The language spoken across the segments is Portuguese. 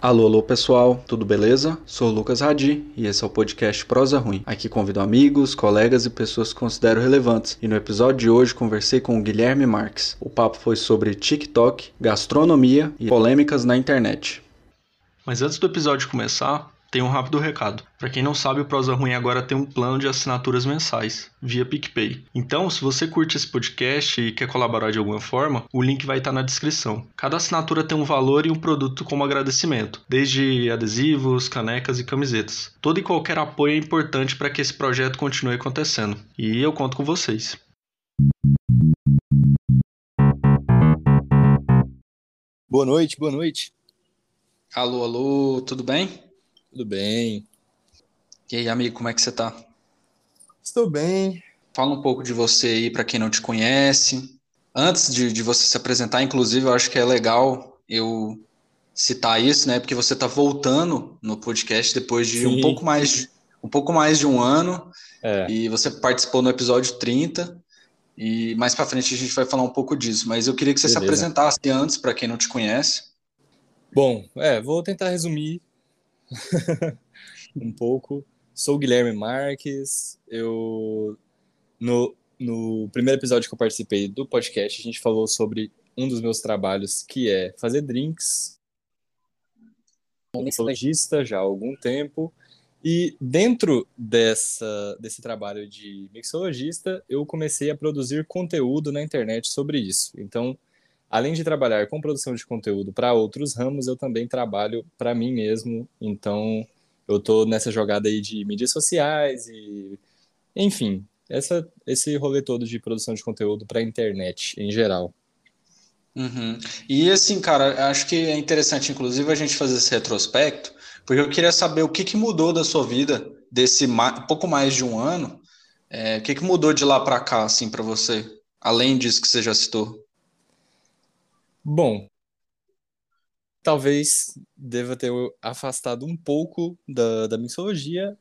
Alô, alô pessoal, tudo beleza? Sou Lucas Radi e esse é o podcast Prosa Ruim. Aqui convido amigos, colegas e pessoas que considero relevantes. E no episódio de hoje conversei com o Guilherme Marques. O papo foi sobre TikTok, gastronomia e polêmicas na internet. Mas antes do episódio começar, tem um rápido recado. Para quem não sabe, o Prosa Ruim agora tem um plano de assinaturas mensais, via PicPay. Então, se você curte esse podcast e quer colaborar de alguma forma, o link vai estar na descrição. Cada assinatura tem um valor e um produto como agradecimento, desde adesivos, canecas e camisetas. Todo e qualquer apoio é importante para que esse projeto continue acontecendo. E eu conto com vocês. Boa noite, boa noite. Alô, alô, tudo bem? Tudo bem? E aí, amigo, como é que você tá? Estou bem. Fala um pouco de você aí para quem não te conhece. Antes de, de você se apresentar, inclusive, eu acho que é legal eu citar isso, né? Porque você tá voltando no podcast depois de um pouco mais um pouco mais de um ano. É. E você participou no episódio 30. E mais para frente a gente vai falar um pouco disso, mas eu queria que você Beleza. se apresentasse antes para quem não te conhece. Bom, é, vou tentar resumir um pouco. Sou o Guilherme Marques. Eu no, no primeiro episódio que eu participei do podcast, a gente falou sobre um dos meus trabalhos, que é fazer drinks. Mixologista já há algum tempo. E dentro dessa, desse trabalho de mixologista, eu comecei a produzir conteúdo na internet sobre isso. Então, além de trabalhar com produção de conteúdo para outros ramos, eu também trabalho para mim mesmo. Então, eu estou nessa jogada aí de mídias sociais e, enfim, essa, esse rolê todo de produção de conteúdo para internet em geral. Uhum. E assim, cara, acho que é interessante, inclusive, a gente fazer esse retrospecto, porque eu queria saber o que, que mudou da sua vida desse pouco mais de um ano. É, o que, que mudou de lá para cá, assim, para você? Além disso que você já citou. Bom, talvez deva ter afastado um pouco da, da mixologia,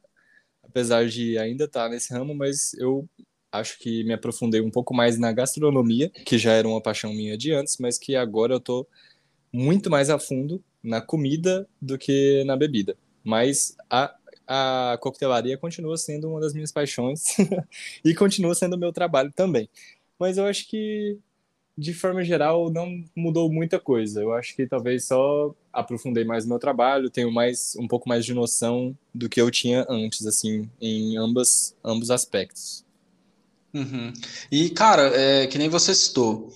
apesar de ainda estar nesse ramo, mas eu acho que me aprofundei um pouco mais na gastronomia, que já era uma paixão minha de antes, mas que agora eu estou muito mais a fundo na comida do que na bebida. Mas a, a coquetelaria continua sendo uma das minhas paixões e continua sendo o meu trabalho também. Mas eu acho que de forma geral, não mudou muita coisa. Eu acho que talvez só aprofundei mais meu trabalho, tenho mais um pouco mais de noção do que eu tinha antes, assim, em ambas, ambos aspectos. Uhum. E, cara, é, que nem você citou,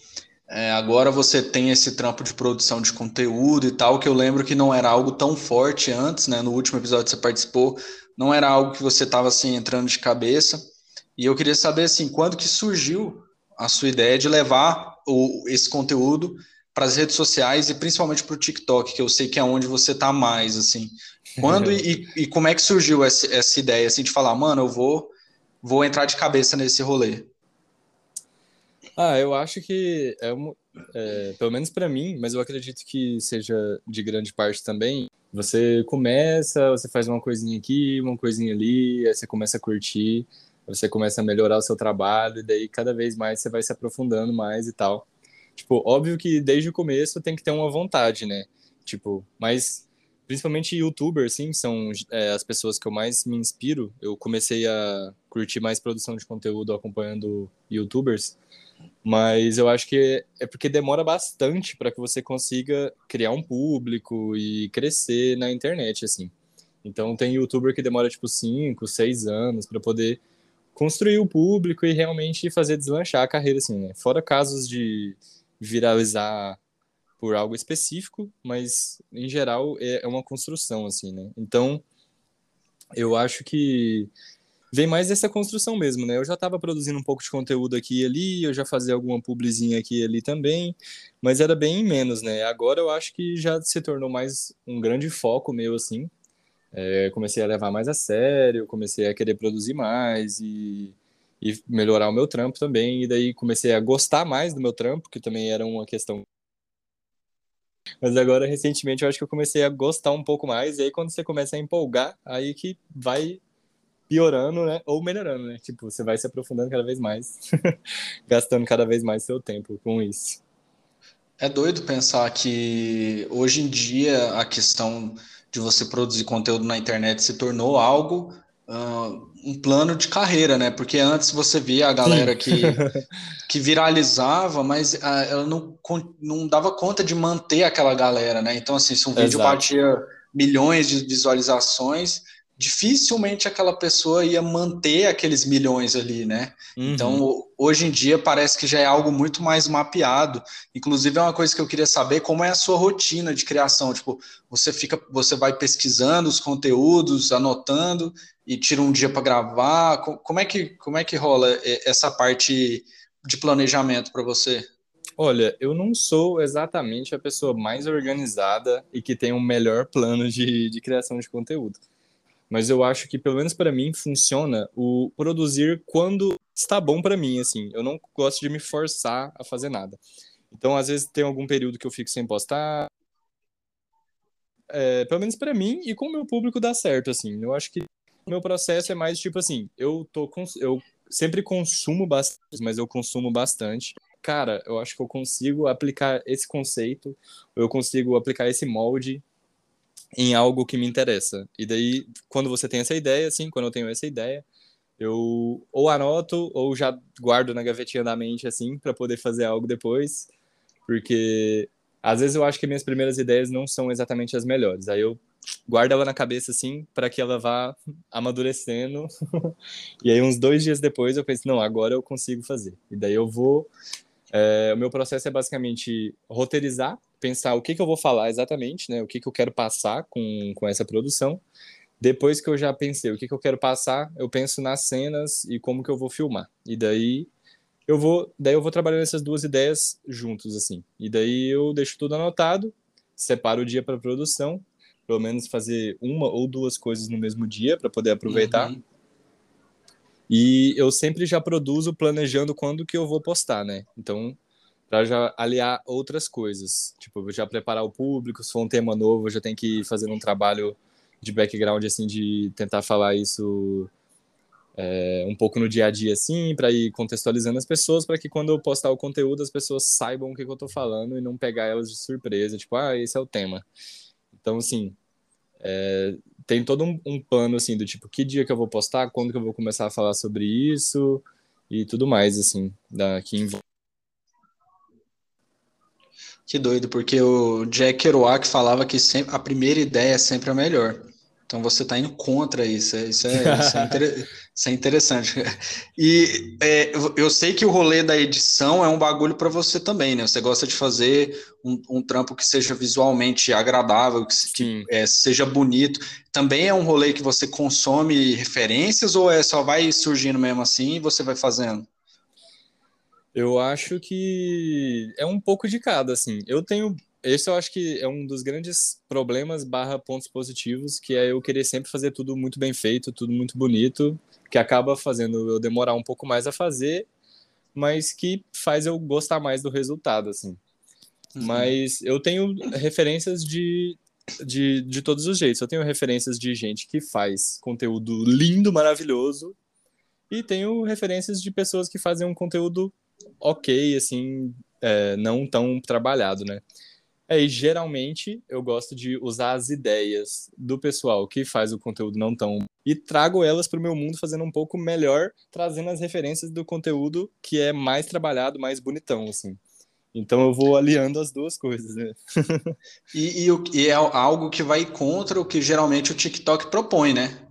é, agora você tem esse trampo de produção de conteúdo e tal, que eu lembro que não era algo tão forte antes, né? No último episódio que você participou, não era algo que você estava assim entrando de cabeça. E eu queria saber assim, quando que surgiu a sua ideia de levar o, esse conteúdo para as redes sociais e principalmente para o TikTok, que eu sei que é onde você está mais, assim. Quando e, e, como é que surgiu essa, essa ideia, assim, de falar, mano, eu vou, vou entrar de cabeça nesse rolê? Ah, eu acho que é, é pelo menos para mim, mas eu acredito que seja de grande parte também. Você começa, você faz uma coisinha aqui, uma coisinha ali, aí você começa a curtir, você começa a melhorar o seu trabalho, e daí cada vez mais você vai se aprofundando mais e tal. Tipo, óbvio que desde o começo tem que ter uma vontade, né? Tipo, mas principalmente youtubers, sim, são é, as pessoas que eu mais me inspiro. Eu comecei a curtir mais produção de conteúdo acompanhando youtubers, mas eu acho que é porque demora bastante para que você consiga criar um público e crescer na internet, assim. Então tem youtuber que demora tipo 5, 6 anos para poder construir o público e realmente fazer deslanchar a carreira, assim, né? Fora casos de viralizar por algo específico, mas em geral é, é uma construção, assim, né? Então, eu acho que vem mais dessa construção mesmo, né? Eu já estava produzindo um pouco de conteúdo aqui e ali, eu já fazia alguma publizinha aqui e ali também, mas era bem menos, né? Agora eu acho que já se tornou mais um grande foco meu, assim, é, comecei a levar mais a sério, comecei a querer produzir mais e, e melhorar o meu trampo também. E daí comecei a gostar mais do meu trampo, que também era uma questão. Mas agora, recentemente, eu acho que eu comecei a gostar um pouco mais. E aí, quando você começa a empolgar, aí que vai piorando, né? Ou melhorando, né? Tipo, você vai se aprofundando cada vez mais, gastando cada vez mais seu tempo com isso. É doido pensar que hoje em dia a questão de você produzir conteúdo na internet se tornou algo, uh, um plano de carreira, né? Porque antes você via a galera que, que viralizava, mas uh, ela não, não dava conta de manter aquela galera, né? Então, assim, se um vídeo Exato. batia milhões de visualizações, dificilmente aquela pessoa ia manter aqueles milhões ali, né? Uhum. Então, hoje em dia parece que já é algo muito mais mapeado. Inclusive é uma coisa que eu queria saber como é a sua rotina de criação, tipo, você fica, você vai pesquisando os conteúdos, anotando e tira um dia para gravar. Como é que como é que rola essa parte de planejamento para você? Olha, eu não sou exatamente a pessoa mais organizada e que tem um melhor plano de, de criação de conteúdo mas eu acho que pelo menos para mim funciona o produzir quando está bom para mim, assim. Eu não gosto de me forçar a fazer nada. Então, às vezes tem algum período que eu fico sem postar. É, pelo menos para mim e com o meu público dá certo, assim. Eu acho que o meu processo é mais tipo assim, eu tô eu sempre consumo bastante, mas eu consumo bastante. Cara, eu acho que eu consigo aplicar esse conceito, eu consigo aplicar esse molde em algo que me interessa. E daí, quando você tem essa ideia, assim, quando eu tenho essa ideia, eu ou anoto ou já guardo na gavetinha da mente, assim, para poder fazer algo depois, porque às vezes eu acho que minhas primeiras ideias não são exatamente as melhores. Aí eu guardo ela na cabeça, assim, para que ela vá amadurecendo. e aí, uns dois dias depois, eu penso, não, agora eu consigo fazer. E daí eu vou. É, o meu processo é basicamente roteirizar pensar o que, que eu vou falar exatamente, né? O que, que eu quero passar com, com essa produção. Depois que eu já pensei o que, que eu quero passar, eu penso nas cenas e como que eu vou filmar. E daí eu vou, daí eu vou trabalhando essas duas ideias juntos assim. E daí eu deixo tudo anotado, separo o dia para produção, pelo menos fazer uma ou duas coisas no mesmo dia para poder aproveitar. Uhum. E eu sempre já produzo planejando quando que eu vou postar, né? Então, para já aliar outras coisas. Tipo, já preparar o público, se for um tema novo, eu já tenho que ir fazendo um trabalho de background, assim, de tentar falar isso é, um pouco no dia a dia, assim, para ir contextualizando as pessoas, para que quando eu postar o conteúdo, as pessoas saibam o que, que eu estou falando e não pegar elas de surpresa, tipo, ah, esse é o tema. Então, assim, é, tem todo um, um plano, assim, do tipo, que dia que eu vou postar, quando que eu vou começar a falar sobre isso e tudo mais, assim, da, que envolve que doido, porque o Jack Kerouac falava que sempre, a primeira ideia é sempre a melhor. Então você está indo contra isso. É, isso é, isso é, inter... isso é interessante. E é, eu sei que o rolê da edição é um bagulho para você também, né? Você gosta de fazer um, um trampo que seja visualmente agradável, que, que é, seja bonito. Também é um rolê que você consome referências ou é só vai surgindo mesmo assim e você vai fazendo? Eu acho que é um pouco de cada, assim. Eu tenho. Esse eu acho que é um dos grandes problemas barra pontos positivos, que é eu querer sempre fazer tudo muito bem feito, tudo muito bonito, que acaba fazendo eu demorar um pouco mais a fazer, mas que faz eu gostar mais do resultado, assim. Uhum. Mas eu tenho referências de, de, de todos os jeitos. Eu tenho referências de gente que faz conteúdo lindo, maravilhoso, e tenho referências de pessoas que fazem um conteúdo ok, assim, é, não tão trabalhado, né? É, e geralmente eu gosto de usar as ideias do pessoal que faz o conteúdo não tão e trago elas para o meu mundo fazendo um pouco melhor, trazendo as referências do conteúdo que é mais trabalhado, mais bonitão, assim. Então eu vou aliando as duas coisas, né? e, e, e é algo que vai contra o que geralmente o TikTok propõe, né?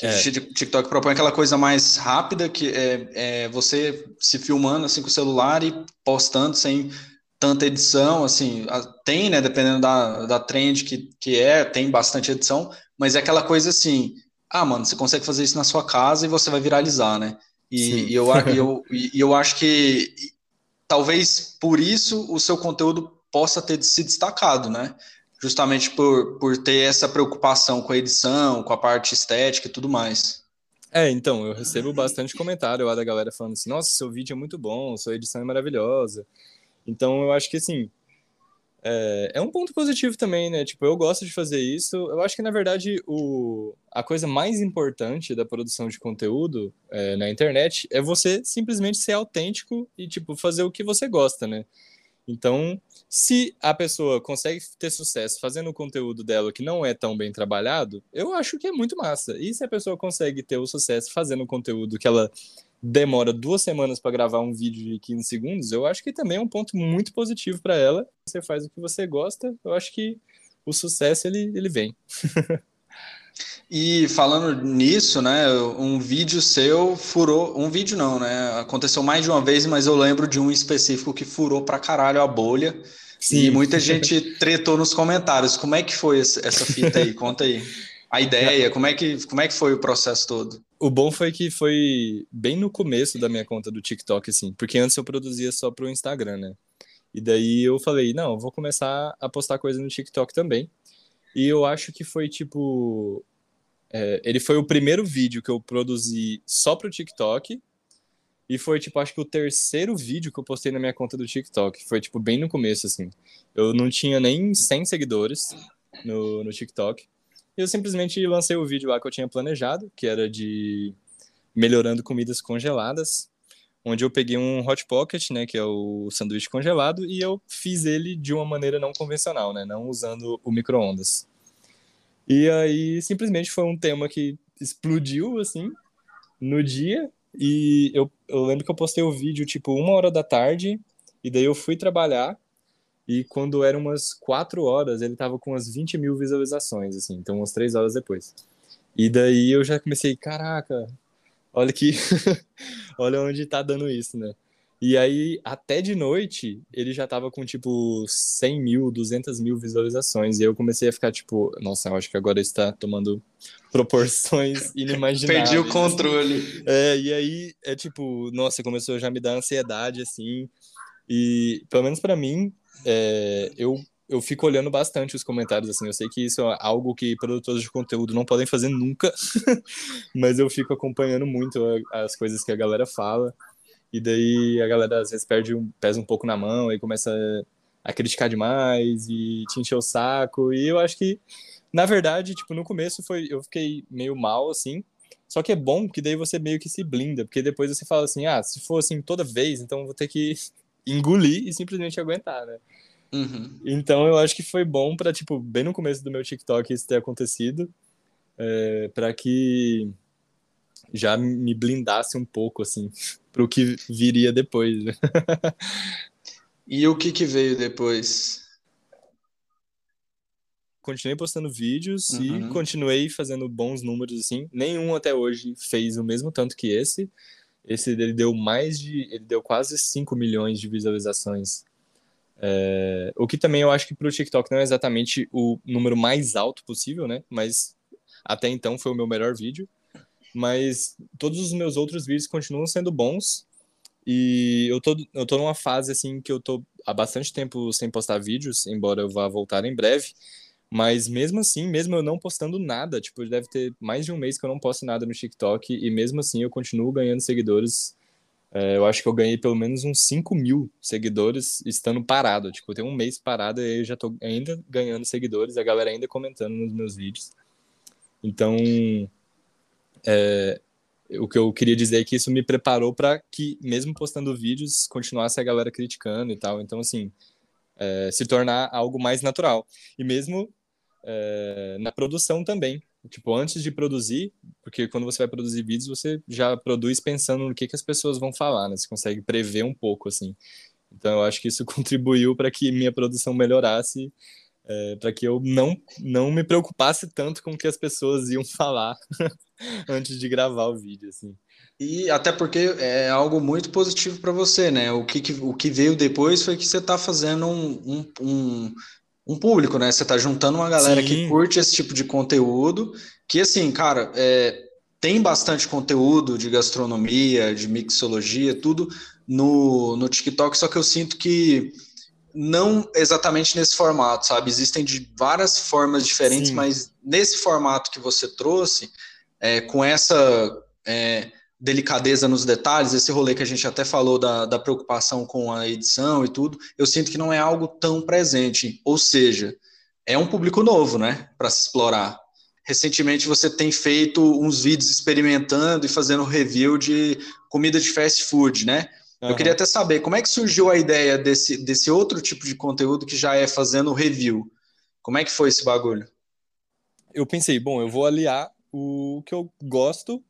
Que é. TikTok propõe aquela coisa mais rápida, que é, é, você se filmando assim com o celular e postando sem tanta edição, assim, tem, né, dependendo da, da trend que, que é, tem bastante edição, mas é aquela coisa assim, ah, mano, você consegue fazer isso na sua casa e você vai viralizar, né? E, e eu, eu, e eu acho que talvez por isso o seu conteúdo possa ter se destacado, né? Justamente por, por ter essa preocupação com a edição, com a parte estética e tudo mais. É, então, eu recebo bastante comentário lá da galera falando assim, nossa, seu vídeo é muito bom, sua edição é maravilhosa. Então, eu acho que, assim, é, é, um ponto positivo também, né? Tipo, eu gosto de fazer isso. Eu acho que, na verdade, o, a coisa mais importante da produção de conteúdo é, na internet é você simplesmente ser autêntico e, tipo, fazer o que você gosta, né? Então, se a pessoa consegue ter sucesso fazendo o conteúdo dela que não é tão bem trabalhado, eu acho que é muito massa. E se a pessoa consegue ter o sucesso fazendo o conteúdo que ela demora duas semanas para gravar um vídeo de 15 segundos, eu acho que também é um ponto muito positivo para ela. Você faz o que você gosta, eu acho que o sucesso ele, ele vem. E falando nisso, né, um vídeo seu furou, um vídeo não, né, aconteceu mais de uma vez, mas eu lembro de um específico que furou pra caralho a bolha. Sim. E muita gente tretou nos comentários. Como é que foi essa fita aí? Conta aí. A ideia, como é que, como é que foi o processo todo? O bom foi que foi bem no começo da minha conta do TikTok, assim, porque antes eu produzia só pro Instagram, né? E daí eu falei, não, vou começar a postar coisa no TikTok também. E eu acho que foi tipo é, ele foi o primeiro vídeo que eu produzi só pro TikTok. E foi, tipo, acho que o terceiro vídeo que eu postei na minha conta do TikTok. Foi, tipo, bem no começo, assim. Eu não tinha nem 100 seguidores no, no TikTok. E eu simplesmente lancei o vídeo lá que eu tinha planejado, que era de melhorando comidas congeladas, onde eu peguei um hot pocket, né, que é o sanduíche congelado, e eu fiz ele de uma maneira não convencional, né, não usando o micro-ondas. E aí, simplesmente foi um tema que explodiu, assim, no dia. E eu, eu lembro que eu postei o vídeo, tipo, uma hora da tarde. E daí eu fui trabalhar. E quando eram umas quatro horas, ele tava com umas 20 mil visualizações, assim. Então, umas três horas depois. E daí eu já comecei, caraca, olha que... olha onde tá dando isso, né? E aí, até de noite, ele já tava com, tipo, 100 mil, 200 mil visualizações. E eu comecei a ficar, tipo, nossa, eu acho que agora está tomando proporções inimagináveis. Perdi o controle. É, e aí, é tipo, nossa, começou já a me dar ansiedade, assim. E, pelo menos para mim, é, eu eu fico olhando bastante os comentários, assim, eu sei que isso é algo que produtores de conteúdo não podem fazer nunca, mas eu fico acompanhando muito as coisas que a galera fala, e daí a galera às vezes perde um, pesa um pouco na mão e começa a criticar demais e te encher o saco. E eu acho que, na verdade, tipo, no começo foi, eu fiquei meio mal, assim. Só que é bom que daí você meio que se blinda, porque depois você fala assim, ah, se for assim toda vez, então vou ter que engolir e simplesmente aguentar, né? Uhum. Então eu acho que foi bom para tipo, bem no começo do meu TikTok isso ter acontecido, é, para que já me blindasse um pouco, assim, para o que viria depois. Né? e o que, que veio depois? Continuei postando vídeos uhum. e continuei fazendo bons números, assim. Nenhum até hoje fez o mesmo tanto que esse. Esse ele deu mais de. Ele deu quase 5 milhões de visualizações. É, o que também eu acho que para o TikTok não é exatamente o número mais alto possível, né? Mas até então foi o meu melhor vídeo mas todos os meus outros vídeos continuam sendo bons. E eu tô, eu tô numa fase assim que eu tô há bastante tempo sem postar vídeos, embora eu vá voltar em breve. Mas mesmo assim, mesmo eu não postando nada, tipo, deve ter mais de um mês que eu não posto nada no TikTok, e mesmo assim eu continuo ganhando seguidores. É, eu acho que eu ganhei pelo menos uns 5 mil seguidores estando parado. Tipo, tem um mês parado e eu já tô ainda ganhando seguidores, a galera ainda comentando nos meus vídeos. Então, é, o que eu queria dizer é que isso me preparou para que, mesmo postando vídeos, continuasse a galera criticando e tal. Então, assim, é, se tornar algo mais natural. E mesmo é, na produção também. Tipo, antes de produzir, porque quando você vai produzir vídeos, você já produz pensando no que, que as pessoas vão falar, né? Você consegue prever um pouco, assim. Então, eu acho que isso contribuiu para que minha produção melhorasse é, para que eu não, não me preocupasse tanto com o que as pessoas iam falar antes de gravar o vídeo, assim. E até porque é algo muito positivo para você, né? O que, o que veio depois foi que você está fazendo um, um, um, um, público, né? Você está juntando uma galera Sim. que curte esse tipo de conteúdo, que assim, cara, é, tem bastante conteúdo de gastronomia, de mixologia, tudo no, no TikTok, só que eu sinto que não exatamente nesse formato, sabe? Existem de várias formas diferentes, Sim. mas nesse formato que você trouxe, é, com essa é, delicadeza nos detalhes, esse rolê que a gente até falou da, da preocupação com a edição e tudo, eu sinto que não é algo tão presente. Ou seja, é um público novo, né, para se explorar. Recentemente você tem feito uns vídeos experimentando e fazendo review de comida de fast food, né? Uhum. Eu queria até saber como é que surgiu a ideia desse, desse outro tipo de conteúdo que já é fazendo review. Como é que foi esse bagulho? Eu pensei, bom, eu vou aliar o que eu gosto.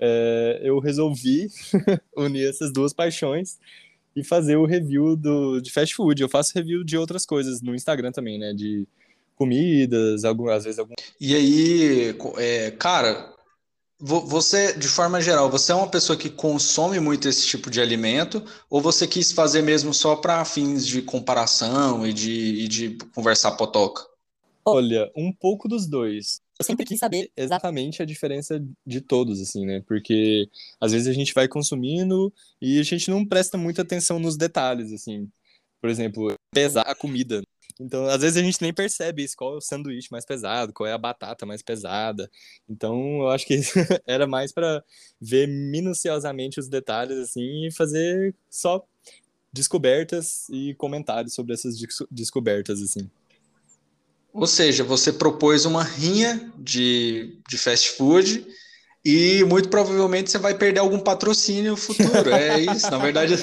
É, eu resolvi unir essas duas paixões e fazer o review do, de fast food. Eu faço review de outras coisas no Instagram também, né? De comidas, algumas às vezes algum. E aí, é, cara, você, de forma geral, você é uma pessoa que consome muito esse tipo de alimento ou você quis fazer mesmo só para fins de comparação e de, e de conversar potoca? Olha, um pouco dos dois. Eu sempre quis saber exatamente a diferença de todos, assim, né? Porque às vezes a gente vai consumindo e a gente não presta muita atenção nos detalhes, assim. Por exemplo, pesar a comida. Então, às vezes a gente nem percebe isso, qual é o sanduíche mais pesado, qual é a batata mais pesada. Então, eu acho que era mais para ver minuciosamente os detalhes assim e fazer só descobertas e comentários sobre essas descobertas assim. Ou seja, você propôs uma rinha de, de fast food e muito provavelmente você vai perder algum patrocínio futuro. É isso, na verdade.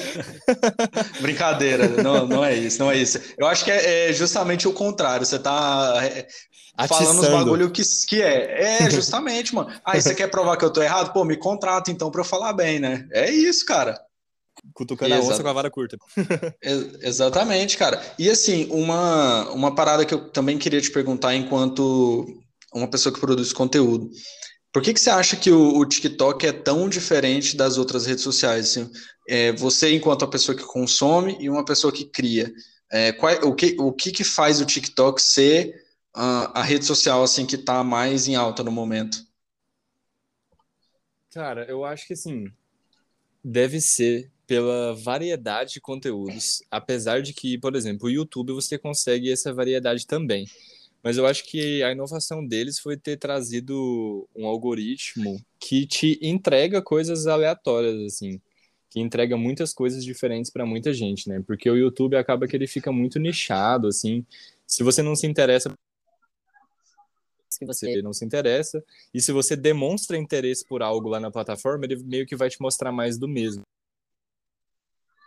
Brincadeira, não, não é isso, não é isso. Eu acho que é, é justamente o contrário. Você está é, falando os bagulho que, que é. É, justamente, mano. Aí ah, você quer provar que eu tô errado? Pô, me contrata então para eu falar bem, né? É isso, cara. Cutucando a onça com a vara curta. exatamente, cara. E assim, uma, uma parada que eu também queria te perguntar enquanto uma pessoa que produz conteúdo. Por que, que você acha que o, o TikTok é tão diferente das outras redes sociais? Assim? É, você, enquanto a pessoa que consome e uma pessoa que cria, é, qual, o, que, o que, que faz o TikTok ser uh, a rede social assim que está mais em alta no momento? Cara, eu acho que assim deve ser pela variedade de conteúdos, apesar de que, por exemplo, o YouTube você consegue essa variedade também. Mas eu acho que a inovação deles foi ter trazido um algoritmo que te entrega coisas aleatórias, assim, que entrega muitas coisas diferentes para muita gente, né? Porque o YouTube acaba que ele fica muito nichado, assim. Se você não se interessa se você não se interessa. E se você demonstra interesse por algo lá na plataforma, ele meio que vai te mostrar mais do mesmo.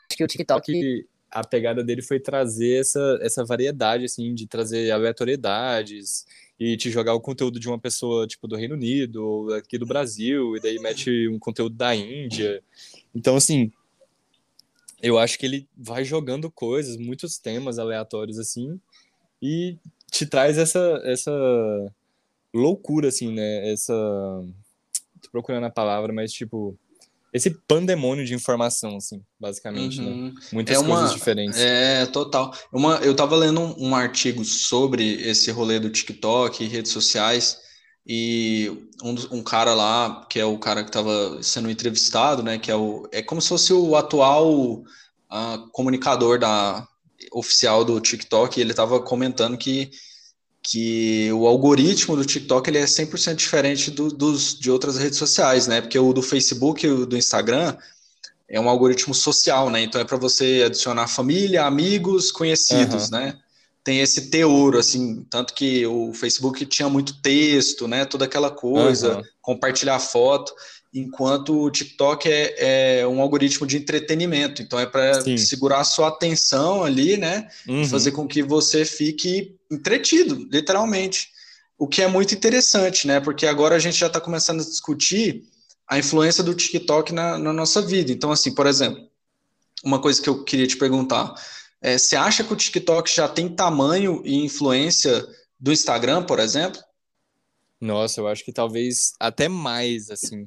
Acho que o TikTok a pegada dele foi trazer essa, essa variedade, assim, de trazer aleatoriedades e te jogar o conteúdo de uma pessoa, tipo, do Reino Unido ou aqui do Brasil, e daí mete um conteúdo da Índia. Então, assim, eu acho que ele vai jogando coisas, muitos temas aleatórios, assim, e te traz essa, essa loucura, assim, né? Essa. Tô procurando a palavra, mas, tipo esse pandemônio de informação, assim, basicamente, né? uhum. né? Muitas é uma, coisas diferentes. É, total. Uma, eu tava lendo um, um, artigo sobre esse rolê do TikTok e redes sociais, e um, um, cara lá, que é o cara que tava sendo entrevistado, né? Que é o. É como se fosse o atual uh, comunicador da oficial do TikTok, ele tava comentando que que o algoritmo do TikTok ele é 100% diferente do, dos, de outras redes sociais, né? Porque o do Facebook e o do Instagram é um algoritmo social, né? Então é para você adicionar família, amigos, conhecidos, uhum. né? Tem esse teor, assim, tanto que o Facebook tinha muito texto, né? Toda aquela coisa, uhum. compartilhar foto enquanto o TikTok é, é, um algoritmo de entretenimento, então é para segurar a sua atenção ali, né? Uhum. Fazer com que você fique entretido, literalmente. O que é muito interessante, né? Porque agora a gente já está começando a discutir a influência do TikTok na, na, nossa vida. Então, assim, por exemplo, uma coisa que eu queria te perguntar: é, você acha que o TikTok já tem tamanho e influência do Instagram, por exemplo? Nossa, eu acho que talvez até mais, assim.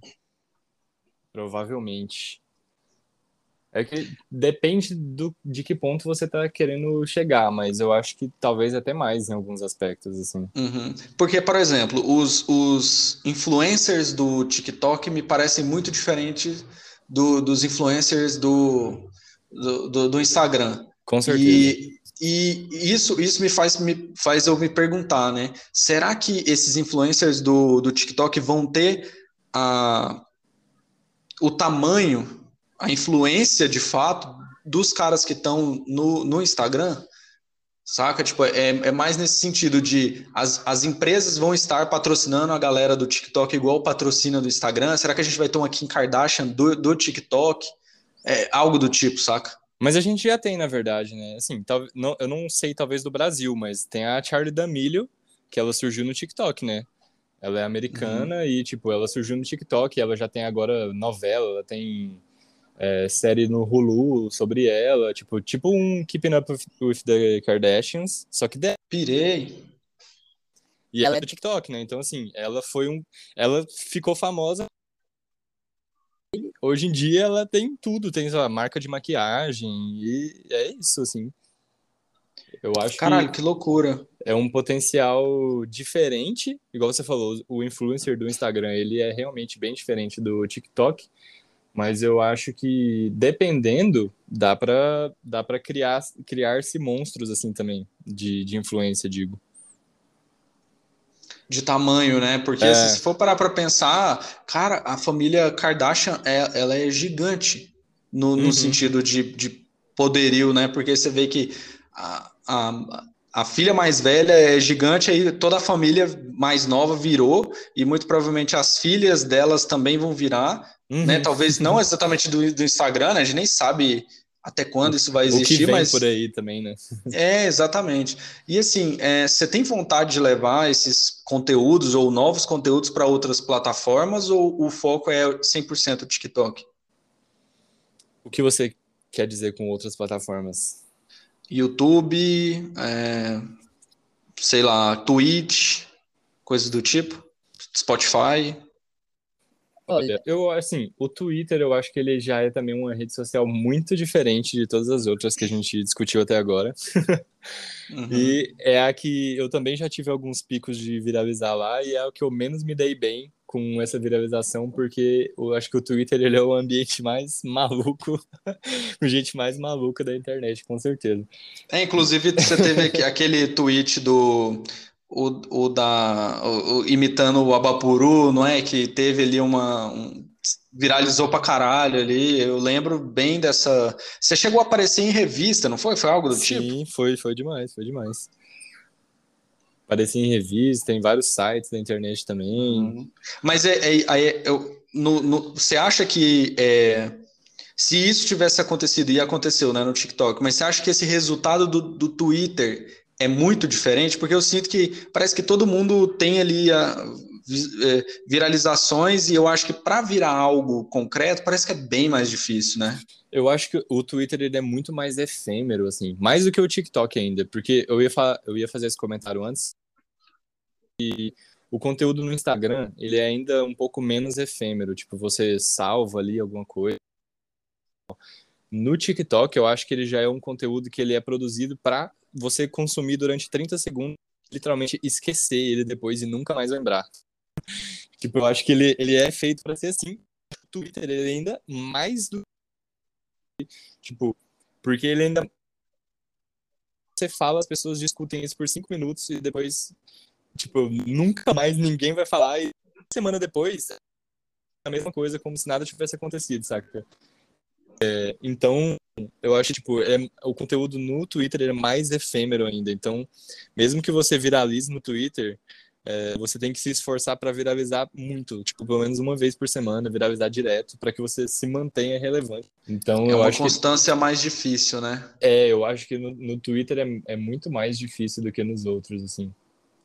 Provavelmente. É que depende do, de que ponto você está querendo chegar, mas eu acho que talvez até mais em alguns aspectos, assim. Uhum. Porque, por exemplo, os, os influencers do TikTok me parecem muito diferentes do, dos influencers do, do, do, do Instagram. Com certeza. E, e isso, isso me, faz, me faz eu me perguntar, né? Será que esses influencers do, do TikTok vão ter a o tamanho, a influência de fato dos caras que estão no, no Instagram, saca? Tipo, é, é mais nesse sentido de as, as empresas vão estar patrocinando a galera do TikTok igual patrocina do Instagram. Será que a gente vai ter uma Kim Kardashian do, do TikTok? É algo do tipo, saca? Mas a gente já tem, na verdade, né? Assim, tal, não, eu não sei talvez do Brasil, mas tem a Charlie D'Amelio, que ela surgiu no TikTok, né? Ela é americana uhum. e, tipo, ela surgiu no TikTok, ela já tem agora novela, ela tem é, série no Hulu sobre ela, tipo, tipo um Keeping Up with the Kardashians, só que... De... Pirei! E ela é do TikTok, né? Então, assim, ela foi um... Ela ficou famosa hoje em dia ela tem tudo, tem a marca de maquiagem e é isso, assim. Eu acho Caralho, que, que loucura. É um potencial diferente, igual você falou, o influencer do Instagram, ele é realmente bem diferente do TikTok, mas eu acho que dependendo, dá para dá para criar criar-se monstros assim também de, de influência, digo de tamanho, né? Porque é. se for parar para pensar, cara, a família Kardashian é, ela é gigante no, no uhum. sentido de, de poderio, né? Porque você vê que a, a, a filha mais velha é gigante, aí toda a família mais nova virou, e muito provavelmente as filhas delas também vão virar, uhum. né? Talvez não exatamente do, do Instagram, né? A gente nem sabe até quando isso vai existir, o que vem mas por aí também, né? É, exatamente. E assim, é, você tem vontade de levar esses conteúdos ou novos conteúdos para outras plataformas ou o foco é 100% TikTok? O que você quer dizer com outras plataformas? YouTube, é, sei lá, Twitch, coisas do tipo, Spotify. Olha, eu assim, o Twitter eu acho que ele já é também uma rede social muito diferente de todas as outras que a gente discutiu até agora. Uhum. E é a que eu também já tive alguns picos de viralizar lá e é o que eu menos me dei bem com essa viralização, porque eu acho que o Twitter ele é o ambiente mais maluco, o gente mais maluca da internet, com certeza. É, inclusive você teve aquele tweet do o, o da o, o, imitando o Abapuru, não é? Que teve ali uma um, viralizou pra caralho ali. Eu lembro bem dessa. Você chegou a aparecer em revista, não foi? Foi algo do Sim, tipo? Sim, foi, foi demais, foi demais. Apareci em revista, tem vários sites da internet também. Uhum. Mas é, é, é eu, no, no, você acha que é, se isso tivesse acontecido, e aconteceu né, no TikTok, mas você acha que esse resultado do, do Twitter é muito diferente, porque eu sinto que parece que todo mundo tem ali a, é, viralizações e eu acho que para virar algo concreto parece que é bem mais difícil, né? Eu acho que o Twitter ele é muito mais efêmero, assim, mais do que o TikTok ainda, porque eu ia, eu ia fazer esse comentário antes e o conteúdo no Instagram ele é ainda um pouco menos efêmero, tipo você salva ali alguma coisa. No TikTok eu acho que ele já é um conteúdo que ele é produzido para você consumir durante 30 segundos, literalmente esquecer ele depois e nunca mais lembrar. tipo, eu acho que ele, ele é feito para ser assim. O Twitter ele é ainda mais do tipo, porque ele ainda você fala, as pessoas discutem isso por cinco minutos e depois, tipo, nunca mais ninguém vai falar e semana depois a mesma coisa, como se nada tivesse acontecido, saca? É, então, eu acho tipo, é, o conteúdo no Twitter é mais efêmero ainda. Então, mesmo que você viralize no Twitter, é, você tem que se esforçar para viralizar muito, tipo, pelo menos uma vez por semana, viralizar direto, para que você se mantenha relevante. Então, é eu uma acho constância que... mais difícil, né? É, eu acho que no, no Twitter é, é, muito mais difícil do que nos outros, assim.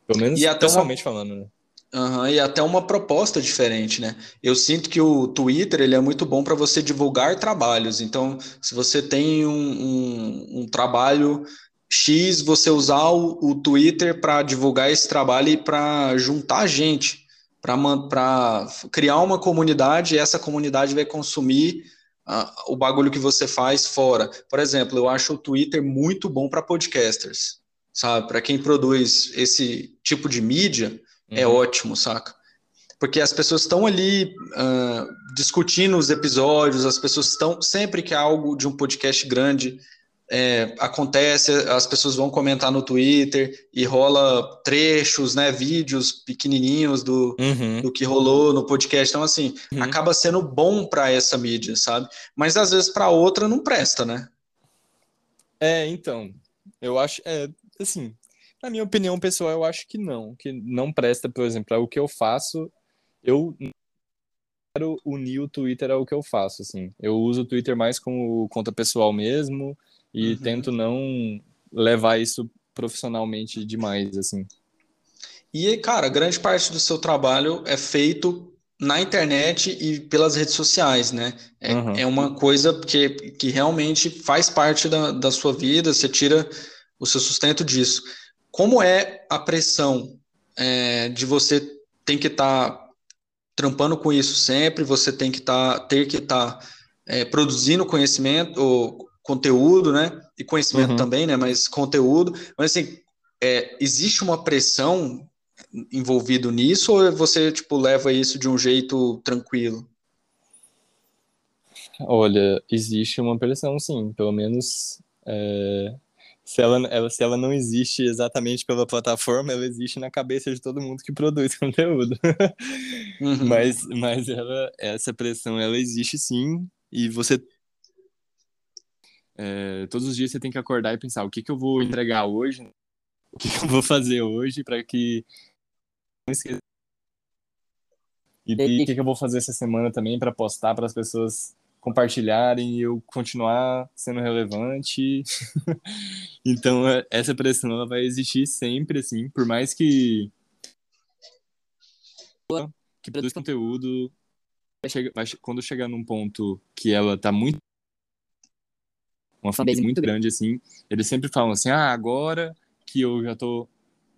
Pelo menos pessoalmente uma... falando, né? Uhum, e até uma proposta diferente, né? Eu sinto que o Twitter ele é muito bom para você divulgar trabalhos. Então, se você tem um, um, um trabalho X, você usar o, o Twitter para divulgar esse trabalho e para juntar gente, para criar uma comunidade, e essa comunidade vai consumir uh, o bagulho que você faz fora. Por exemplo, eu acho o Twitter muito bom para podcasters, sabe? Para quem produz esse tipo de mídia é uhum. ótimo, saca? Porque as pessoas estão ali uh, discutindo os episódios, as pessoas estão. Sempre que algo de um podcast grande é, acontece, as pessoas vão comentar no Twitter e rola trechos, né, vídeos pequenininhos do, uhum. do que rolou no podcast. Então, assim, uhum. acaba sendo bom para essa mídia, sabe? Mas às vezes para outra não presta, né? É, então, eu acho, é, assim, na minha opinião pessoal, eu acho que não. Que não presta, por exemplo, o que eu faço, eu quero unir o Twitter ao que eu faço, assim. Eu uso o Twitter mais como conta pessoal mesmo e uhum. tento não levar isso profissionalmente demais, assim. E, cara, grande parte do seu trabalho é feito na internet e pelas redes sociais, né? É, uhum. é uma coisa que, que realmente faz parte da, da sua vida, você tira o seu sustento disso. Como é a pressão é, de você tem que estar tá trampando com isso sempre, você tem que tá, ter que estar tá, é, produzindo conhecimento, ou conteúdo, né? E conhecimento uhum. também, né? Mas conteúdo. Mas assim, é, existe uma pressão envolvido nisso ou você tipo leva isso de um jeito tranquilo? Olha, existe uma pressão, sim. Pelo menos é, se, ela, ela, se ela não existe exatamente pela plataforma, ela existe na cabeça de todo mundo que produz conteúdo. Uhum. mas, mas ela, essa pressão, ela existe sim. E você é, todos os dias você tem que acordar e pensar o que, que eu vou entregar hoje, o que, que eu vou fazer hoje para que e o que, que eu vou fazer essa semana também para postar para as pessoas compartilharem e eu continuar sendo relevante. então, é, essa pressão ela vai existir sempre, assim, por mais que que produz conteúdo vai, quando chegar num ponto que ela tá muito uma fanbase muito grande assim, eles sempre falam assim: "Ah, agora que eu já tô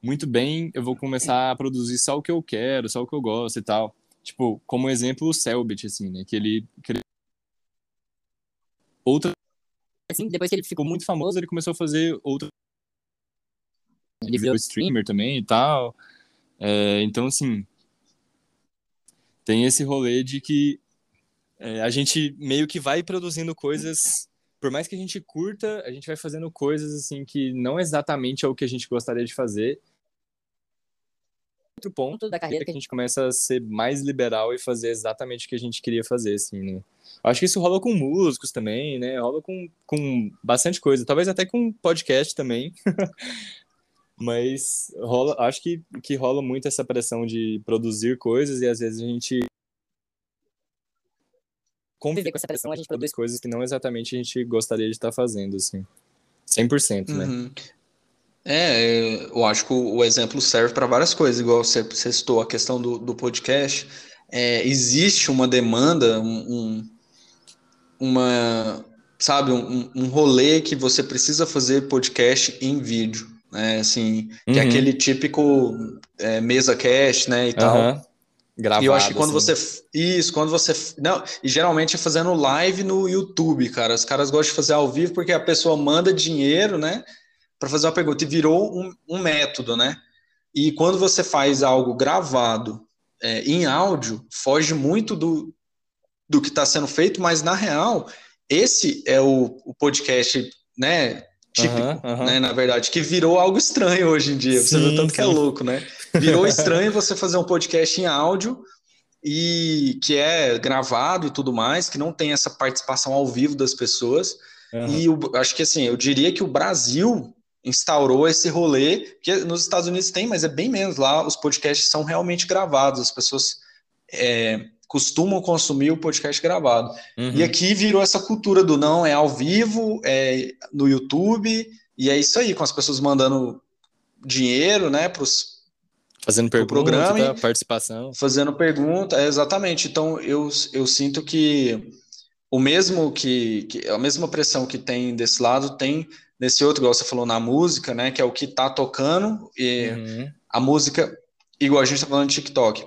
muito bem, eu vou começar a produzir só o que eu quero, só o que eu gosto e tal. Tipo, como exemplo, o Selbit, assim, né? Que ele, que ele... Outra... Assim, depois que ele ficou muito famoso, ele começou a fazer outra... Ele virou streamer também e tal. É, então, assim... Tem esse rolê de que é, a gente meio que vai produzindo coisas por mais que a gente curta, a gente vai fazendo coisas assim que não exatamente é o que a gente gostaria de fazer outro ponto da carreira que a gente começa a ser mais liberal e fazer exatamente o que a gente queria fazer, assim, né? Acho que isso rola com músicos também, né? Rola com, com bastante coisa, talvez até com podcast também. Mas rola, acho que, que rola muito essa pressão de produzir coisas e às vezes a gente conviver com essa pressão, a gente produz coisas que não exatamente a gente gostaria de estar fazendo, assim. 100%, né? Uhum. É, eu acho que o, exemplo serve para várias coisas, igual você, você citou a questão do, do podcast. É, existe uma demanda, um, uma, sabe, um, um rolê que você precisa fazer podcast em vídeo, né? Assim, uhum. que é uhum. aquele típico é, mesa cast, né, e tal. Gravado, e eu acho que quando assim. você. Isso, quando você. Não, e geralmente é fazendo live no YouTube, cara. Os caras gostam de fazer ao vivo porque a pessoa manda dinheiro, né? para fazer uma pergunta e virou um, um, método, né? E quando você faz algo gravado é, em áudio, foge muito do, do que está sendo feito, mas na real, esse é o, o podcast, né? Típico, uhum, uhum. né? Na verdade, que virou algo estranho hoje em dia. Sim, você vê tanto sim. que é louco, né? Virou estranho você fazer um podcast em áudio e que é gravado e tudo mais, que não tem essa participação ao vivo das pessoas. Uhum. E acho que assim, eu diria que o Brasil instaurou esse rolê, que nos Estados Unidos tem, mas é bem menos lá, os podcasts são realmente gravados, as pessoas é, costumam consumir o podcast gravado. Uhum. E aqui virou essa cultura do não, é ao vivo, é no YouTube, e é isso aí, com as pessoas mandando dinheiro, né, para os Fazendo pergunta, programa, tá? participação. Fazendo pergunta, é, exatamente. Então, eu, eu sinto que o mesmo que, que a mesma pressão que tem desse lado tem nesse outro, igual você falou, na música, né? Que é o que tá tocando, e uhum. a música, igual a gente tá falando de TikTok.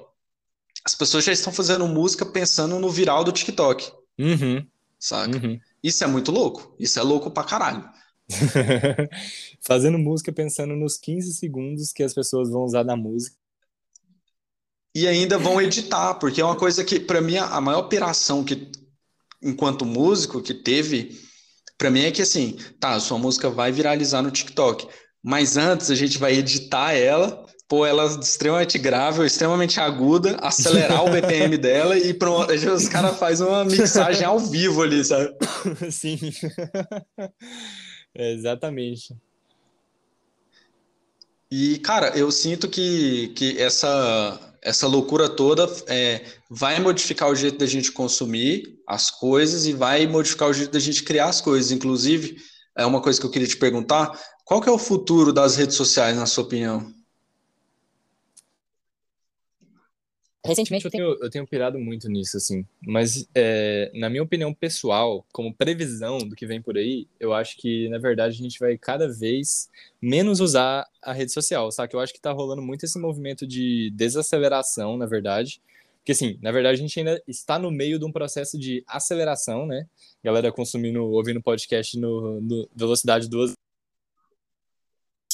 As pessoas já estão fazendo música pensando no viral do TikTok. Uhum. Saca? Uhum. Isso é muito louco. Isso é louco pra caralho. Fazendo música pensando nos 15 segundos que as pessoas vão usar na música. E ainda vão editar, porque é uma coisa que, para mim, a maior operação que, enquanto músico, que teve para mim é que assim, tá, sua música vai viralizar no TikTok, mas antes a gente vai editar ela, pôr ela extremamente grave, extremamente aguda, acelerar o BPM dela e pronto, os caras fazem uma mixagem ao vivo ali, sabe? Sim. É, exatamente. E, cara, eu sinto que, que essa, essa loucura toda é, vai modificar o jeito da gente consumir as coisas e vai modificar o jeito da gente criar as coisas. Inclusive, é uma coisa que eu queria te perguntar: qual que é o futuro das redes sociais, na sua opinião? Recentemente eu tenho, eu tenho pirado muito nisso, assim. Mas, é, na minha opinião pessoal, como previsão do que vem por aí, eu acho que, na verdade, a gente vai cada vez menos usar a rede social, sabe? Eu acho que tá rolando muito esse movimento de desaceleração, na verdade. Porque, assim, na verdade, a gente ainda está no meio de um processo de aceleração, né? Galera consumindo, ouvindo podcast no, no velocidade duas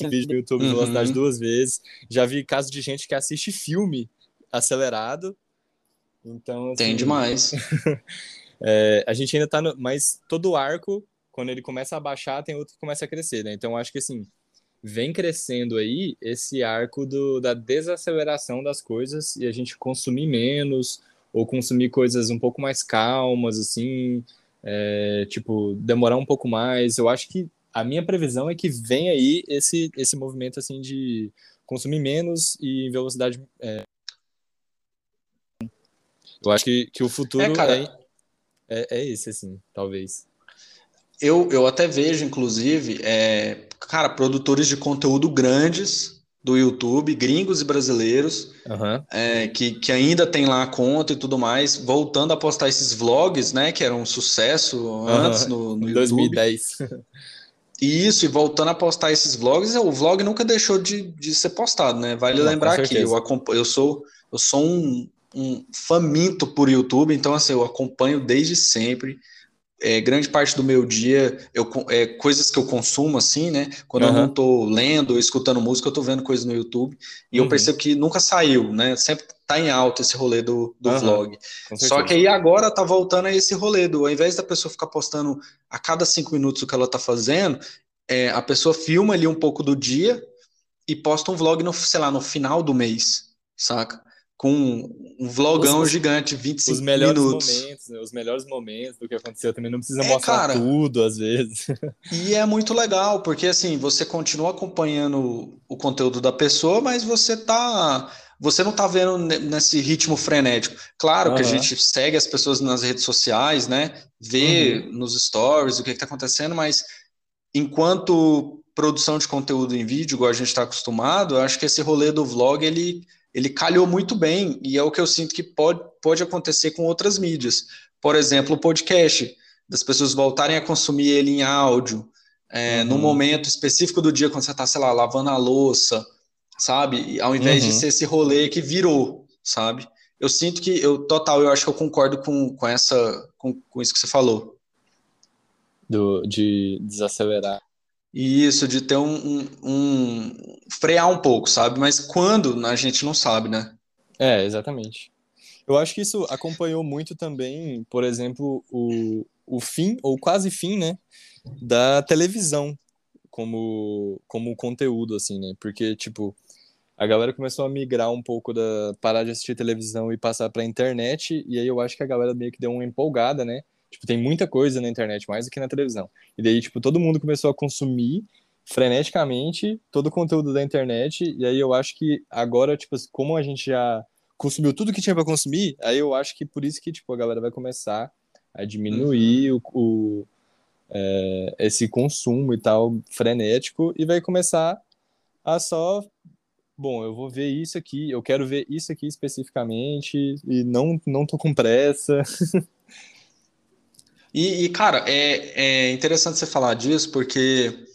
vídeo no YouTube uhum. velocidade duas vezes. Já vi casos de gente que assiste filme acelerado. Então, assim, tem demais. é, a gente ainda tá no, mas todo o arco, quando ele começa a baixar, tem outro que começa a crescer, né? Então, acho que assim, vem crescendo aí esse arco do, da desaceleração das coisas e a gente consumir menos ou consumir coisas um pouco mais calmas, assim, é, tipo, demorar um pouco mais. Eu acho que a minha previsão é que vem aí esse, esse movimento, assim, de consumir menos e em velocidade é, eu acho que, que o futuro é, cara, é, é, é esse, assim, talvez. Eu, eu até vejo, inclusive, é, cara, produtores de conteúdo grandes do YouTube, gringos e brasileiros, uhum. é, que, que ainda tem lá a conta e tudo mais, voltando a postar esses vlogs, né, que eram um sucesso antes uhum. no, no YouTube. 2010. Isso, e voltando a postar esses vlogs, o vlog nunca deixou de, de ser postado, né? Vale Não, lembrar que eu, eu sou eu sou um, um faminto por YouTube, então assim, eu acompanho desde sempre. É, grande parte do meu dia, eu, é, coisas que eu consumo, assim, né? Quando uhum. eu não estou lendo ou escutando música, eu estou vendo coisas no YouTube. E uhum. eu percebo que nunca saiu, né? Sempre tá em alta esse rolê do, do uhum. vlog. Só que aí agora tá voltando a esse rolê do, ao invés da pessoa ficar postando a cada cinco minutos o que ela tá fazendo, é, a pessoa filma ali um pouco do dia e posta um vlog no, sei lá, no final do mês, saca? Com um vlogão os, gigante, 25 os melhores minutos. Momentos, né? Os melhores momentos do que aconteceu também não precisa é, mostrar cara, tudo às vezes. E é muito legal, porque assim, você continua acompanhando o conteúdo da pessoa, mas você tá você não tá vendo nesse ritmo frenético. Claro uhum. que a gente segue as pessoas nas redes sociais, né? Vê uhum. nos stories o que, que tá acontecendo, mas enquanto produção de conteúdo em vídeo, igual a gente está acostumado, eu acho que esse rolê do vlog ele ele calhou muito bem, e é o que eu sinto que pode, pode acontecer com outras mídias. Por exemplo, o podcast, das pessoas voltarem a consumir ele em áudio, é, uhum. no momento específico do dia, quando você está, sei lá, lavando a louça, sabe? Ao invés uhum. de ser esse rolê que virou, sabe? Eu sinto que, eu total, eu acho que eu concordo com, com, essa, com, com isso que você falou. Do, de desacelerar. Isso, de ter um, um, um, frear um pouco, sabe? Mas quando a gente não sabe, né? É, exatamente. Eu acho que isso acompanhou muito também, por exemplo, o, o fim, ou quase fim, né? Da televisão como, como conteúdo, assim, né? Porque, tipo, a galera começou a migrar um pouco da parar de assistir televisão e passar pra internet, e aí eu acho que a galera meio que deu uma empolgada, né? Tipo, tem muita coisa na internet, mais do que na televisão. E daí, tipo, todo mundo começou a consumir freneticamente todo o conteúdo da internet. E aí eu acho que agora, tipo, como a gente já consumiu tudo que tinha para consumir, aí eu acho que por isso que, tipo, a galera vai começar a diminuir uhum. o, o é, esse consumo e tal frenético e vai começar a só bom, eu vou ver isso aqui, eu quero ver isso aqui especificamente e não não tô com pressa. E, e cara, é, é interessante você falar disso, porque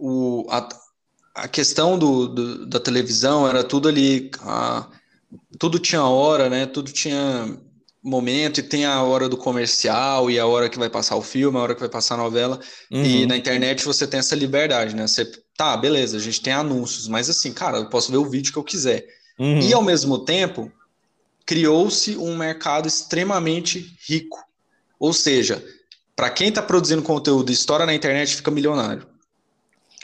o, a, a questão do, do, da televisão era tudo ali, a, tudo tinha hora, né? Tudo tinha momento, e tem a hora do comercial, e a hora que vai passar o filme, a hora que vai passar a novela. Uhum. E na internet você tem essa liberdade, né? Você, tá, beleza, a gente tem anúncios, mas assim, cara, eu posso ver o vídeo que eu quiser. Uhum. E ao mesmo tempo, criou-se um mercado extremamente rico ou seja, para quem está produzindo conteúdo e estoura na internet, fica milionário.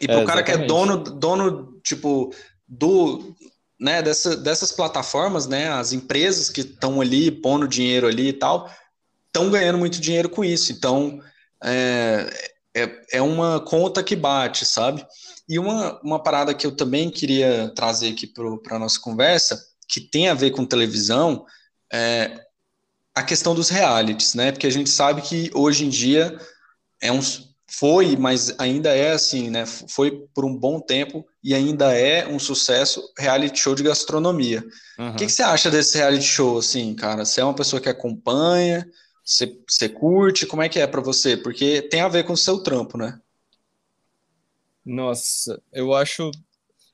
E para o é, cara que é dono, dono tipo, do, né, dessa, dessas plataformas, né, as empresas que estão ali pondo dinheiro ali e tal, estão ganhando muito dinheiro com isso. Então, é, é, é uma conta que bate, sabe? E uma, uma parada que eu também queria trazer aqui para a nossa conversa que tem a ver com televisão é a questão dos realities, né? Porque a gente sabe que hoje em dia é um, foi, mas ainda é assim, né? Foi por um bom tempo e ainda é um sucesso reality show de gastronomia. Uhum. O que, que, você acha desse reality show, assim, cara? Você é uma pessoa que acompanha, você, você curte, como é que é para você? Porque tem a ver com o seu trampo, né? Nossa, eu acho,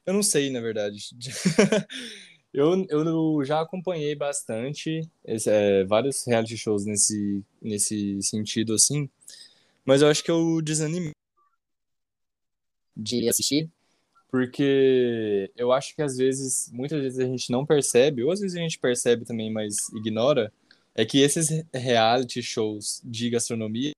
eu não sei, na verdade. eu, eu já acompanhei bastante esse, é, vários reality shows nesse, nesse sentido, assim. Mas eu acho que eu desanimei de assistir, porque eu acho que às vezes, muitas vezes a gente não percebe, ou às vezes a gente percebe também, mas ignora, é que esses reality shows de gastronomia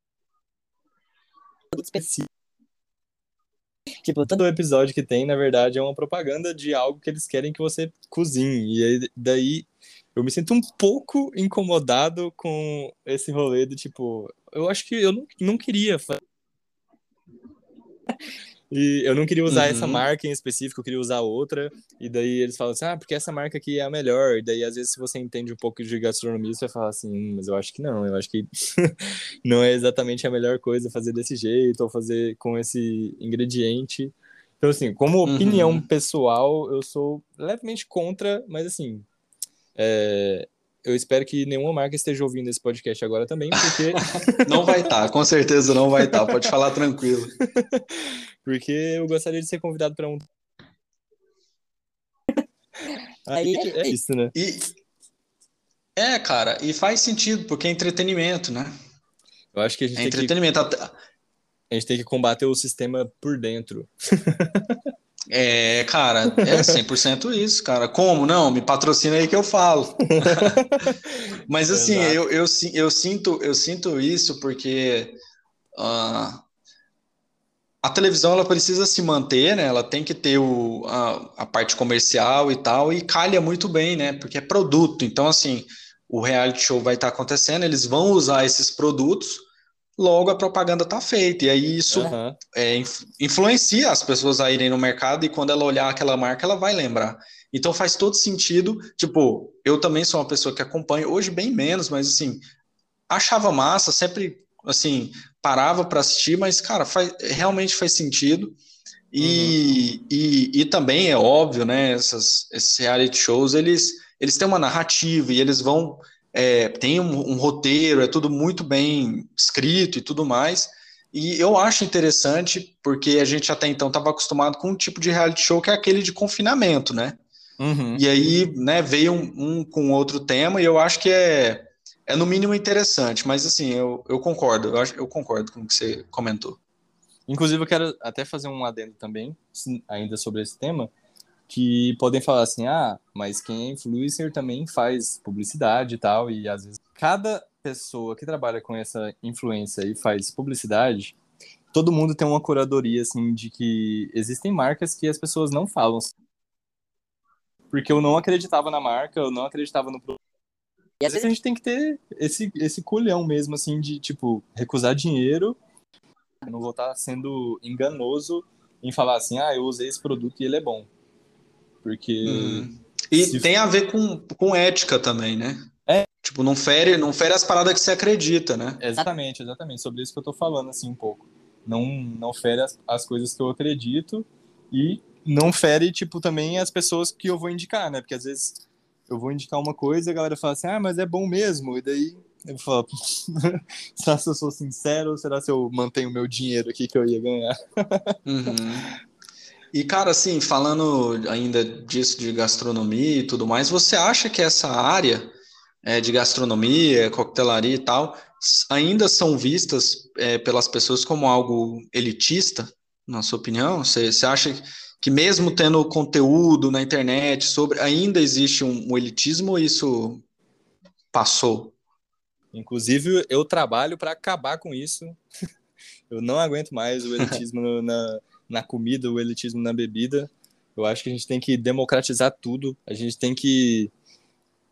Tipo, todo episódio que tem, na verdade, é uma propaganda de algo que eles querem que você cozinhe. E aí, daí eu me sinto um pouco incomodado com esse rolê do tipo, eu acho que eu não, não queria fazer. E eu não queria usar uhum. essa marca em específico, eu queria usar outra. E daí eles falam assim: ah, porque essa marca aqui é a melhor. E daí, às vezes, se você entende um pouco de gastronomia, você fala assim: hum, mas eu acho que não, eu acho que não é exatamente a melhor coisa fazer desse jeito ou fazer com esse ingrediente. Então, assim, como opinião uhum. pessoal, eu sou levemente contra, mas assim, é, eu espero que nenhuma marca esteja ouvindo esse podcast agora também, porque. não vai estar, tá, com certeza não vai estar, tá, pode falar tranquilo. porque eu gostaria de ser convidado para um. Aí é isso, né? E... É, cara, e faz sentido, porque é entretenimento, né? Eu acho que a gente é entretenimento. Que... A gente tem que combater o sistema por dentro. É, cara, é 100% isso, cara. Como? Não, me patrocina aí que eu falo. Mas assim, eu, eu, eu, sinto, eu sinto isso porque uh, a televisão ela precisa se manter, né? Ela tem que ter o, a, a parte comercial e tal, e calha muito bem, né? Porque é produto. Então, assim, o reality show vai estar acontecendo, eles vão usar esses produtos logo a propaganda está feita. E aí isso uhum. é, influencia as pessoas a irem no mercado e quando ela olhar aquela marca, ela vai lembrar. Então faz todo sentido. Tipo, eu também sou uma pessoa que acompanha, hoje bem menos, mas assim, achava massa, sempre assim, parava para assistir, mas, cara, faz, realmente faz sentido. E, uhum. e, e, também é óbvio, né? Essas, esses reality shows, eles, eles têm uma narrativa e eles vão é, tem um, um, roteiro, é tudo muito bem escrito e tudo mais. E eu acho interessante, porque a gente até então estava acostumado com um tipo de reality show que é aquele de confinamento, né? Uhum. E aí, né, veio um, um, com outro tema, e eu acho que é, é no mínimo interessante, mas assim, eu, eu concordo, eu, acho, eu concordo com o que você comentou. Inclusive, eu quero até fazer um adendo também, ainda sobre esse tema, que podem falar assim, ah, mas quem é influencer também faz publicidade e tal, e às vezes cada pessoa que trabalha com essa influência e faz publicidade, todo mundo tem uma curadoria, assim, de que existem marcas que as pessoas não falam. Porque eu não acreditava na marca, eu não acreditava no produto. E às vezes a gente tem que ter esse, esse culhão mesmo, assim, de, tipo, recusar dinheiro, não vou estar sendo enganoso em falar assim, ah, eu usei esse produto e ele é bom. Porque. Hum. E se... tem a ver com, com ética também, né? É. Tipo, não fere, não fere as paradas que você acredita, né? Exatamente, exatamente. Sobre isso que eu tô falando, assim, um pouco. Não, não fere as, as coisas que eu acredito e não fere, tipo, também as pessoas que eu vou indicar, né? Porque às vezes eu vou indicar uma coisa e a galera fala assim, ah, mas é bom mesmo. E daí eu falo, será se eu sou sincero ou será se eu mantenho o meu dinheiro aqui que eu ia ganhar? Uhum. E, cara, assim, falando ainda disso de gastronomia e tudo mais, você acha que essa área é, de gastronomia, coquetelaria e tal, ainda são vistas é, pelas pessoas como algo elitista, na sua opinião? Você, você acha que mesmo tendo conteúdo na internet sobre, ainda existe um, um elitismo ou isso passou? Inclusive, eu trabalho para acabar com isso. eu não aguento mais o elitismo na na comida, o elitismo na bebida. Eu acho que a gente tem que democratizar tudo. A gente tem que,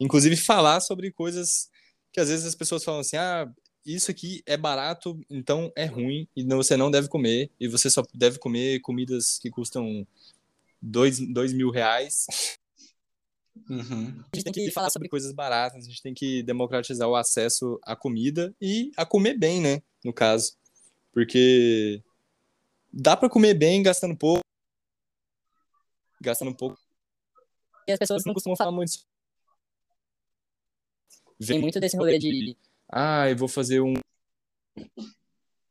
inclusive, falar sobre coisas que às vezes as pessoas falam assim: ah, isso aqui é barato, então é ruim e você não deve comer. E você só deve comer comidas que custam dois, dois mil reais. Uhum. A gente tem que falar sobre coisas baratas, a gente tem que democratizar o acesso à comida e a comer bem, né? No caso. Porque dá para comer bem gastando pouco. Gastando pouco. E as pessoas não costumam falar muito. Vem muito desse rolê de. Ah, eu vou fazer um.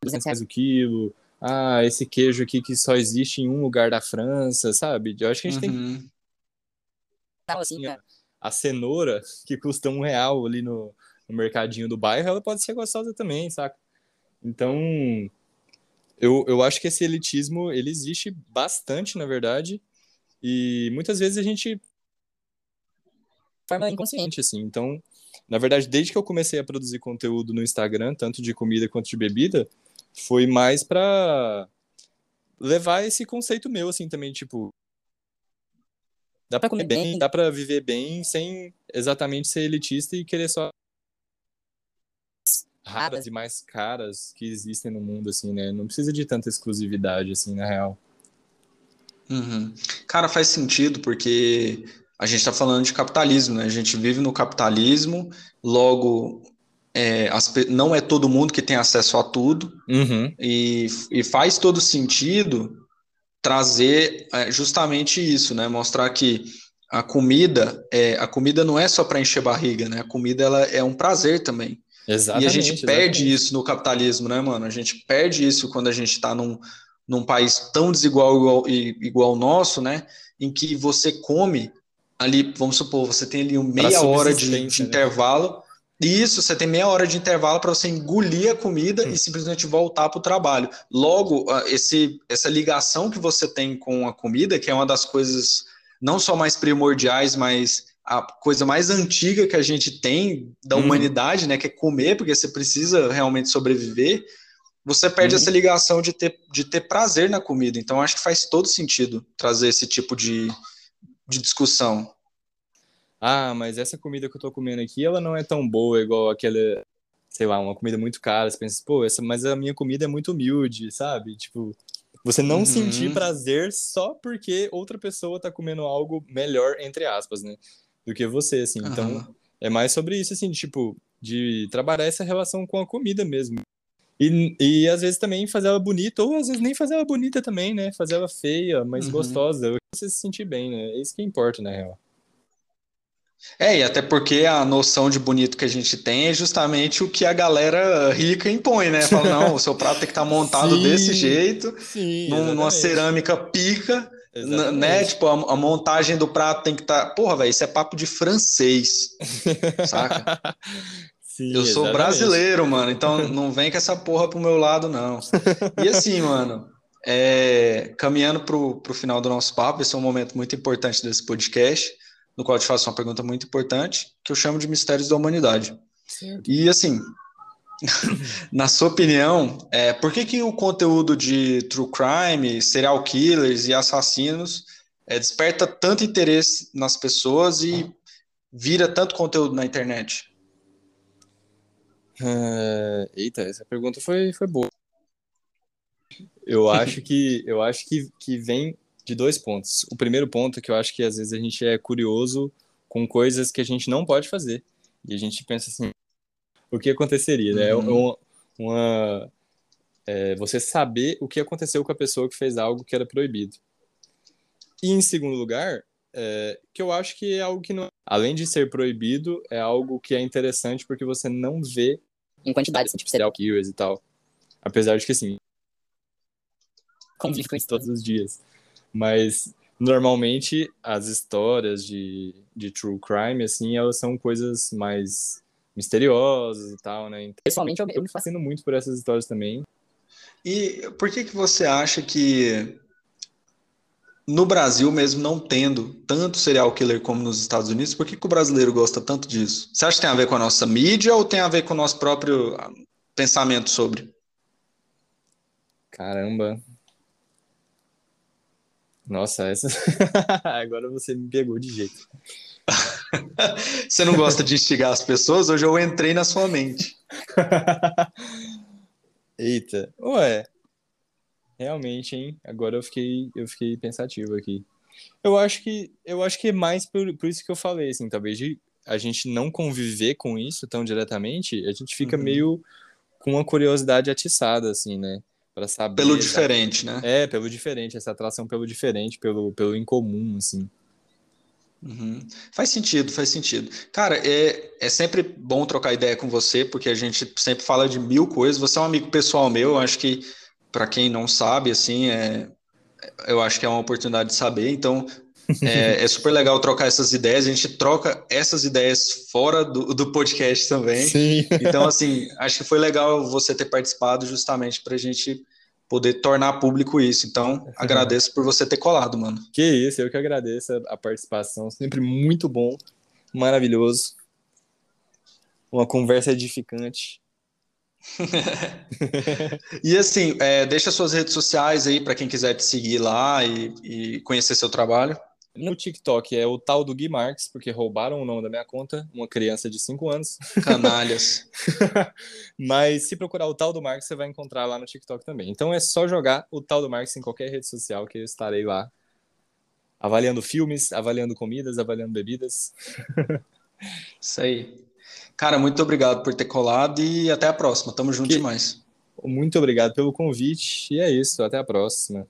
200 reais o quilo. Ah, esse queijo aqui que só existe em um lugar da França, sabe? Eu acho que a gente uhum. tem assim, a, a, cenoura que custa um real ali no, no mercadinho do bairro, ela pode ser gostosa também, saca? Então, eu, eu acho que esse elitismo, ele existe bastante, na verdade, e muitas vezes a gente forma inconsciente, assim. Então, na verdade, desde que eu comecei a produzir conteúdo no Instagram, tanto de comida quanto de bebida, foi mais para levar esse conceito meu, assim, também, tipo, Dá para comer bem, dá para viver bem sem exatamente ser elitista e querer só raras e mais caras que existem no mundo, assim, né? Não precisa de tanta exclusividade, assim, na real. Uhum. Cara, faz sentido, porque a gente está falando de capitalismo, né? A gente vive no capitalismo, logo é, as, não é todo mundo que tem acesso a tudo, uhum. e, e faz todo sentido trazer é, justamente isso, né? Mostrar que a comida, é, a comida não é só para encher barriga, né? A comida ela é um prazer também. Exatamente, e a gente perde exatamente. isso no capitalismo, né, mano? A gente perde isso quando a gente está num, num país tão desigual igual, igual ao nosso, né? Em que você come ali, vamos supor, você tem ali meia hora de, de né? intervalo isso, você tem meia hora de intervalo para você engolir a comida hum. e simplesmente voltar para o trabalho. Logo, esse, essa ligação que você tem com a comida, que é uma das coisas não só mais primordiais, mas a coisa mais antiga que a gente tem da hum. humanidade, né, que é comer, porque você precisa realmente sobreviver, você perde hum. essa ligação de ter, de ter prazer na comida. Então, acho que faz todo sentido trazer esse tipo de, de discussão ah, mas essa comida que eu tô comendo aqui, ela não é tão boa igual aquela, sei lá, uma comida muito cara. Você pensa, pô, essa, mas a minha comida é muito humilde, sabe? Tipo, você não uhum. sentir prazer só porque outra pessoa tá comendo algo melhor, entre aspas, né? Do que você, assim. Uhum. Então, é mais sobre isso, assim, tipo, de trabalhar essa relação com a comida mesmo. E, e às vezes também fazer ela bonita, ou às vezes nem fazer ela bonita também, né? Fazer ela feia, mas uhum. gostosa. Você se sentir bem, né? É isso que importa, na real. É, e até porque a noção de bonito que a gente tem é justamente o que a galera rica impõe, né? Fala, não, o seu prato tem que estar tá montado sim, desse jeito, sim, num, numa cerâmica pica, exatamente. né? Tipo, a, a, montagem do prato tem que estar. Tá... Porra, velho, isso é papo de francês, saca? Sim, eu sou exatamente. brasileiro, mano, então não vem com essa porra pro meu lado, não. E assim, mano, é, caminhando pro, pro final do nosso papo, esse é um momento muito importante desse podcast no qual eu te faço uma pergunta muito importante, que eu chamo de mistérios da humanidade. Certo. E assim, na sua opinião, é, por que, que o conteúdo de true crime, serial killers e assassinos é, desperta tanto interesse nas pessoas e vira tanto conteúdo na internet? Uh, eita, essa pergunta foi, foi boa. Eu acho que eu acho que, que vem de dois pontos. O primeiro ponto é que eu acho que às vezes a gente é curioso com coisas que a gente não pode fazer. E a gente pensa assim, o que aconteceria, né? Uhum. Uma, uma é, você saber o que aconteceu com a pessoa que fez algo que era proibido. E em segundo lugar, é, que eu acho que é algo que não, além de ser proibido, é algo que é interessante porque você não vê em quantidade, assim, tipo serial killers e tal. Apesar de que assim, convive com isso todos os dias. Mas normalmente as histórias de, de true crime, assim, elas são coisas mais misteriosas e tal, né? Então, pessoalmente, eu, eu me fascino muito por essas histórias também. E por que que você acha que no Brasil, mesmo não tendo tanto serial killer como nos Estados Unidos, por que, que o brasileiro gosta tanto disso? Você acha que tem a ver com a nossa mídia ou tem a ver com o nosso próprio pensamento sobre? Caramba, nossa, essa. Agora você me pegou de jeito. você não gosta de instigar as pessoas? Hoje eu entrei na sua mente. Eita, ué. Realmente, hein? Agora eu fiquei, eu fiquei pensativo aqui. Eu acho que eu acho que é mais por, por isso que eu falei, assim, talvez de a gente não conviver com isso tão diretamente, a gente fica uhum. meio com uma curiosidade atiçada, assim, né? Para saber. Pelo diferente, né? É, pelo diferente, essa atração pelo diferente, pelo, pelo incomum, assim. Uhum. Faz sentido, faz sentido. Cara, é, é sempre bom trocar ideia com você, porque a gente sempre fala de mil coisas. Você é um amigo pessoal meu, acho que, para quem não sabe, assim, é, eu acho que é uma oportunidade de saber. Então, é, é, super legal trocar essas ideias. A gente troca essas ideias fora do, do podcast também. Sim. Então, assim, acho que foi legal você ter participado justamente para a gente poder tornar público isso. Então, agradeço por você ter colado, mano. Que isso, eu que agradeço a participação. Sempre muito bom, maravilhoso. Uma conversa edificante. e assim, é, deixa suas redes sociais aí para quem quiser te seguir lá e, e conhecer seu trabalho. No TikTok é o tal do Gui Marques, porque roubaram o nome da minha conta, uma criança de 5 anos. Canalhas. Mas se procurar o tal do Marques, você vai encontrar lá no TikTok também. Então é só jogar o tal do Marques em qualquer rede social que eu estarei lá avaliando filmes, avaliando comidas, avaliando bebidas. Isso aí. Cara, muito obrigado por ter colado e até a próxima. Tamo junto que... demais. Muito obrigado pelo convite e é isso. Até a próxima.